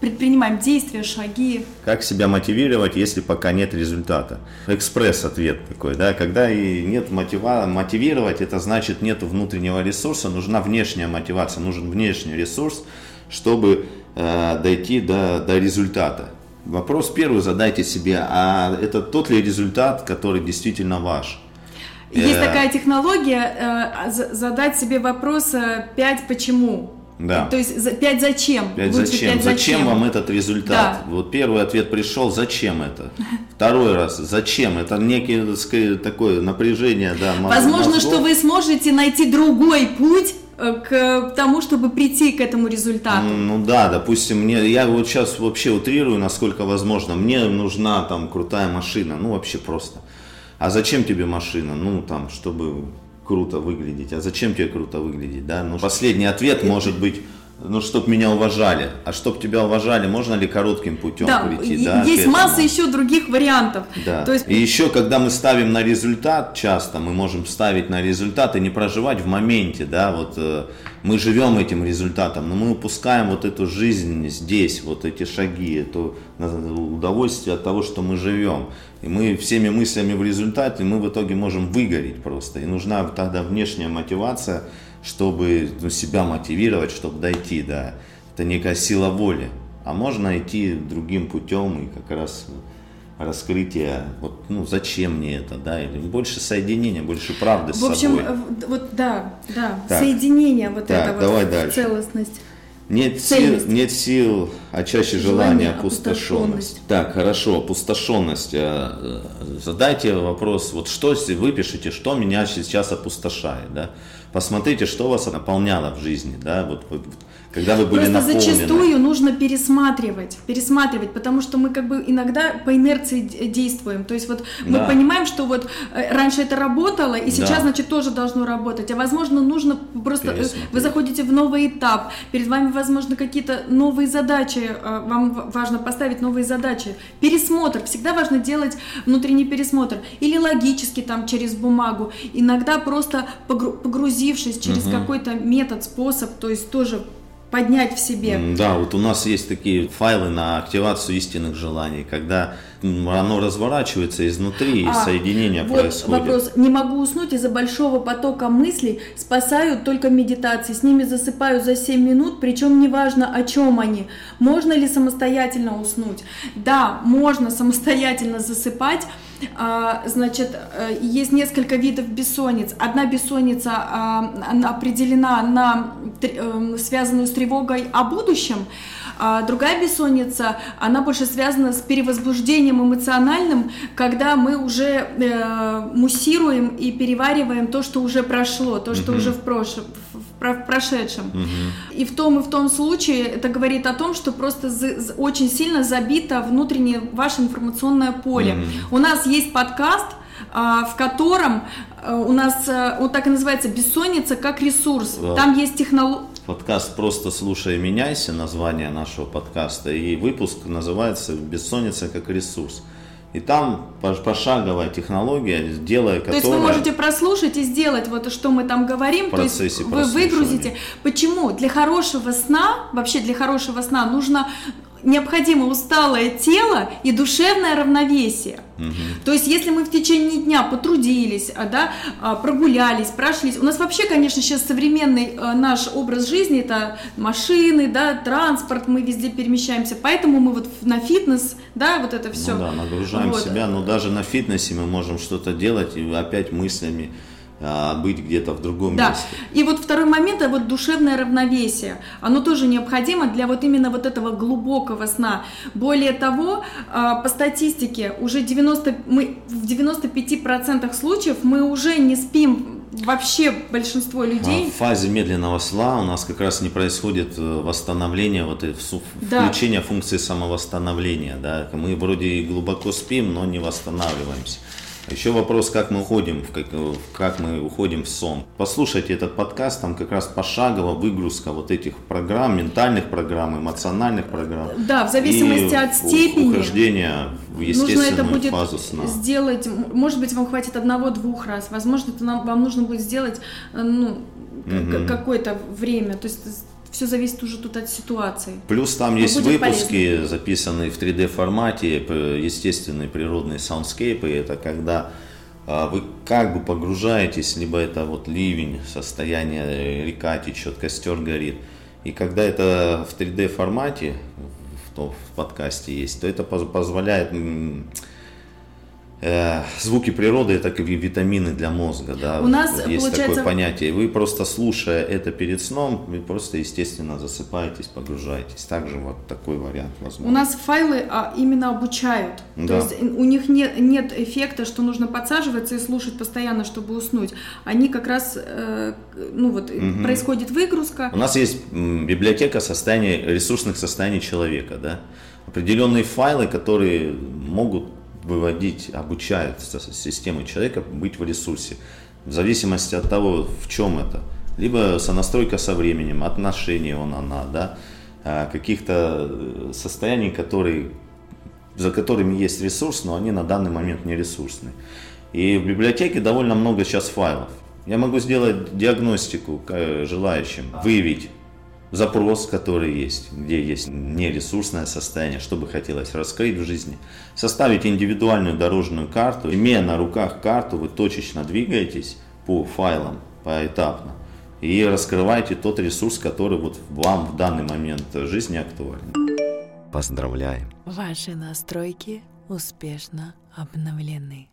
Speaker 4: предпринимаем действия, шаги.
Speaker 3: Как себя мотивировать, если пока нет результата? Экспресс-ответ такой, да, когда и нет мотива, мотивировать, это значит нет внутреннего ресурса, нужна внешняя мотивация, нужен внешний ресурс, чтобы э, дойти до, до результата. Вопрос первый задайте себе, а это тот ли результат, который действительно ваш?
Speaker 4: Есть
Speaker 3: Э.
Speaker 4: такая технология э, за- задать себе вопрос э, пять почему.
Speaker 3: Да.
Speaker 4: То есть за- пять зачем.
Speaker 3: Пять
Speaker 4: Лучше
Speaker 3: зачем?
Speaker 4: пять
Speaker 3: зачем вам этот результат?
Speaker 4: Да.
Speaker 3: Вот первый ответ пришел, зачем это? Второй раз, зачем? Это некое сказать, такое напряжение, да. мо-
Speaker 4: Возможно,
Speaker 3: мозгов.
Speaker 4: что вы сможете найти другой путь э, к тому, чтобы прийти к этому результату.
Speaker 3: Ну да, допустим, мне, я вот сейчас вообще утрирую, насколько возможно, мне нужна там крутая машина, ну вообще просто. А зачем тебе машина? Ну там, чтобы круто выглядеть. А зачем тебе круто выглядеть, да? Ну последний ответ может быть, ну чтоб меня уважали. А чтоб тебя уважали, можно ли коротким путем
Speaker 4: Да,
Speaker 3: прийти, да?
Speaker 4: есть масса еще других вариантов.
Speaker 3: Да.
Speaker 4: То есть
Speaker 3: И еще, когда мы ставим на результат, часто мы можем ставить на результат и не проживать в моменте, да, вот э, мы живем этим результатом, но мы упускаем вот эту жизнь здесь, вот эти шаги, это удовольствие от того, что мы живем. И мы всеми мыслями в результате, мы в итоге можем выгореть просто. И нужна тогда внешняя мотивация, чтобы ну, себя мотивировать, чтобы дойти, да. Это некая сила воли. А можно идти другим путем и как раз раскрытие, вот, ну, зачем мне это, да, или больше соединения, больше правды
Speaker 4: в общем,
Speaker 3: собой.
Speaker 4: э, вот да, да,
Speaker 3: Так.
Speaker 4: соединение вот
Speaker 3: Так,
Speaker 4: это вот
Speaker 3: давай
Speaker 4: в
Speaker 3: дальше.
Speaker 4: целостность.
Speaker 3: Нет сил, нет сил, а чаще
Speaker 4: Желание,
Speaker 3: желание, опустошенность. Так, хорошо, опустошенность. Э, э, Задайте вопрос, вот что, если вы пишете, что меня сейчас опустошает, да? Посмотрите, что вас наполняло в жизни, да, вот вы- когда вы были
Speaker 4: Просто
Speaker 3: наполнены.
Speaker 4: зачастую нужно пересматривать, пересматривать, потому что мы как бы иногда по инерции д- действуем. То есть вот мы
Speaker 3: Да.
Speaker 4: понимаем, что вот э, раньше это работало, и сейчас,
Speaker 3: Да.
Speaker 4: значит, тоже должно работать. А возможно, нужно просто... э. Вы заходите в новый этап, перед вами, возможно, какие-то новые задачи, э, вам важно поставить новые задачи. Пересмотр, всегда важно делать внутренний пересмотр. Или логически там через бумагу. Иногда просто погру- погрузившись через какой-то метод, способ, то есть тоже поднять в себе.
Speaker 3: Да, вот у нас есть такие файлы на активацию истинных желаний, когда оно разворачивается изнутри и
Speaker 4: А,
Speaker 3: соединение
Speaker 4: вот
Speaker 3: происходит.
Speaker 4: вопрос. Не могу уснуть из-за большого потока мыслей. Спасают только медитации. С ними засыпаю за 7 минут, причем неважно, о чем они. Можно ли самостоятельно уснуть? Да, можно самостоятельно засыпать. А, Значит, э, есть несколько видов бессонниц. Одна бессонница а, определена на эм, связанную с тревогой о будущем, а другая бессонница, она больше связана с перевозбуждением эмоциональным, когда мы уже э, муссируем и перевариваем то, что уже прошло, то, что уже в, прошлом, в, в прошедшем. И в том и в том случае это говорит о том, что просто за- очень сильно забито внутреннее ваше информационное поле. У нас есть подкаст, а, в котором э, у нас э, он так и называется бессонница как ресурс.
Speaker 3: Да.
Speaker 4: Там есть технология.
Speaker 3: Подкаст «Просто слушай меняйся», название нашего подкаста, и выпуск называется «Бессонница как ресурс». И там пош- пошаговая технология, делая
Speaker 4: То
Speaker 3: которая...
Speaker 4: есть вы можете прослушать и сделать вот что мы там говорим, то есть вы выгрузите. Почему? Для хорошего сна, вообще для хорошего сна нужно необходимо усталое тело и душевное равновесие. Угу. То есть, если мы в течение дня потрудились, а, да, а, прогулялись, прошлись, у нас вообще, конечно, сейчас современный а, наш образ жизни это машины, да, транспорт, мы везде перемещаемся, поэтому мы вот на фитнес, да, вот это все.
Speaker 3: Ну да, нагружаем вот. себя, но даже на фитнесе мы можем что-то делать и опять мыслями а, быть где-то в другом
Speaker 4: да.
Speaker 3: месте.
Speaker 4: И вот второй момент, это вот душевное равновесие. Оно тоже необходимо для вот именно вот этого глубокого сна. Более того, а, по статистике, уже 90, мы, в 95% случаев мы уже не спим вообще большинство людей.
Speaker 3: А в фазе медленного сна у нас как раз не происходит э, восстановление, вот да. включение функции самовосстановления. Да? Мы вроде и глубоко спим, но не восстанавливаемся. Еще вопрос, как мы уходим, как, как мы уходим в сон. Послушайте этот подкаст, там как раз пошагово выгрузка вот этих программ, ментальных программ, эмоциональных программ.
Speaker 4: Да, в зависимости от степени.
Speaker 3: Ухождения в естественную нужно это будет фазу сна.
Speaker 4: сделать, может быть, вам хватит одного-двух раз, возможно, это нам, вам нужно будет сделать ну, угу. какое-то время. То есть все зависит уже тут от ситуации.
Speaker 3: Плюс там Но есть выпуски, полезно. записанные в 3D формате, естественные природные soundscape ы. Это когда а, вы как бы погружаетесь, либо это вот ливень, состояние река течет, костер горит. И когда это в 3D формате, в, в подкасте есть, то это позволяет Э, звуки природы это как витамины для мозга, да.
Speaker 4: У нас
Speaker 3: есть получается... такое понятие. Вы просто слушая это перед сном, вы просто естественно засыпаетесь, погружаетесь. Также вот такой вариант возможно.
Speaker 4: У нас файлы а, именно обучают. Да. То есть у них нет, нет эффекта, что нужно подсаживаться и слушать постоянно, чтобы уснуть. Они как раз, э, ну вот, угу. происходит выгрузка.
Speaker 3: У нас есть библиотека состояний, ресурсных состояний человека, да. Определенные файлы, которые могут выводить, обучают системы человека быть в ресурсе. В зависимости от того, в чем это. Либо сонастройка со временем, отношения он, она, да, а, каких-то э, состояний, которые, за которыми есть ресурс, но они на данный момент не ресурсны. И в библиотеке довольно много сейчас файлов. Я могу сделать диагностику желающим, выявить запрос, который есть, где есть нересурсное состояние, что бы хотелось раскрыть в жизни, составить индивидуальную дорожную карту, имея на руках карту, вы точечно двигаетесь по файлам, поэтапно, и раскрываете тот ресурс, который вот вам в данный момент жизни актуален.
Speaker 1: Поздравляем!
Speaker 2: Ваши настройки успешно обновлены.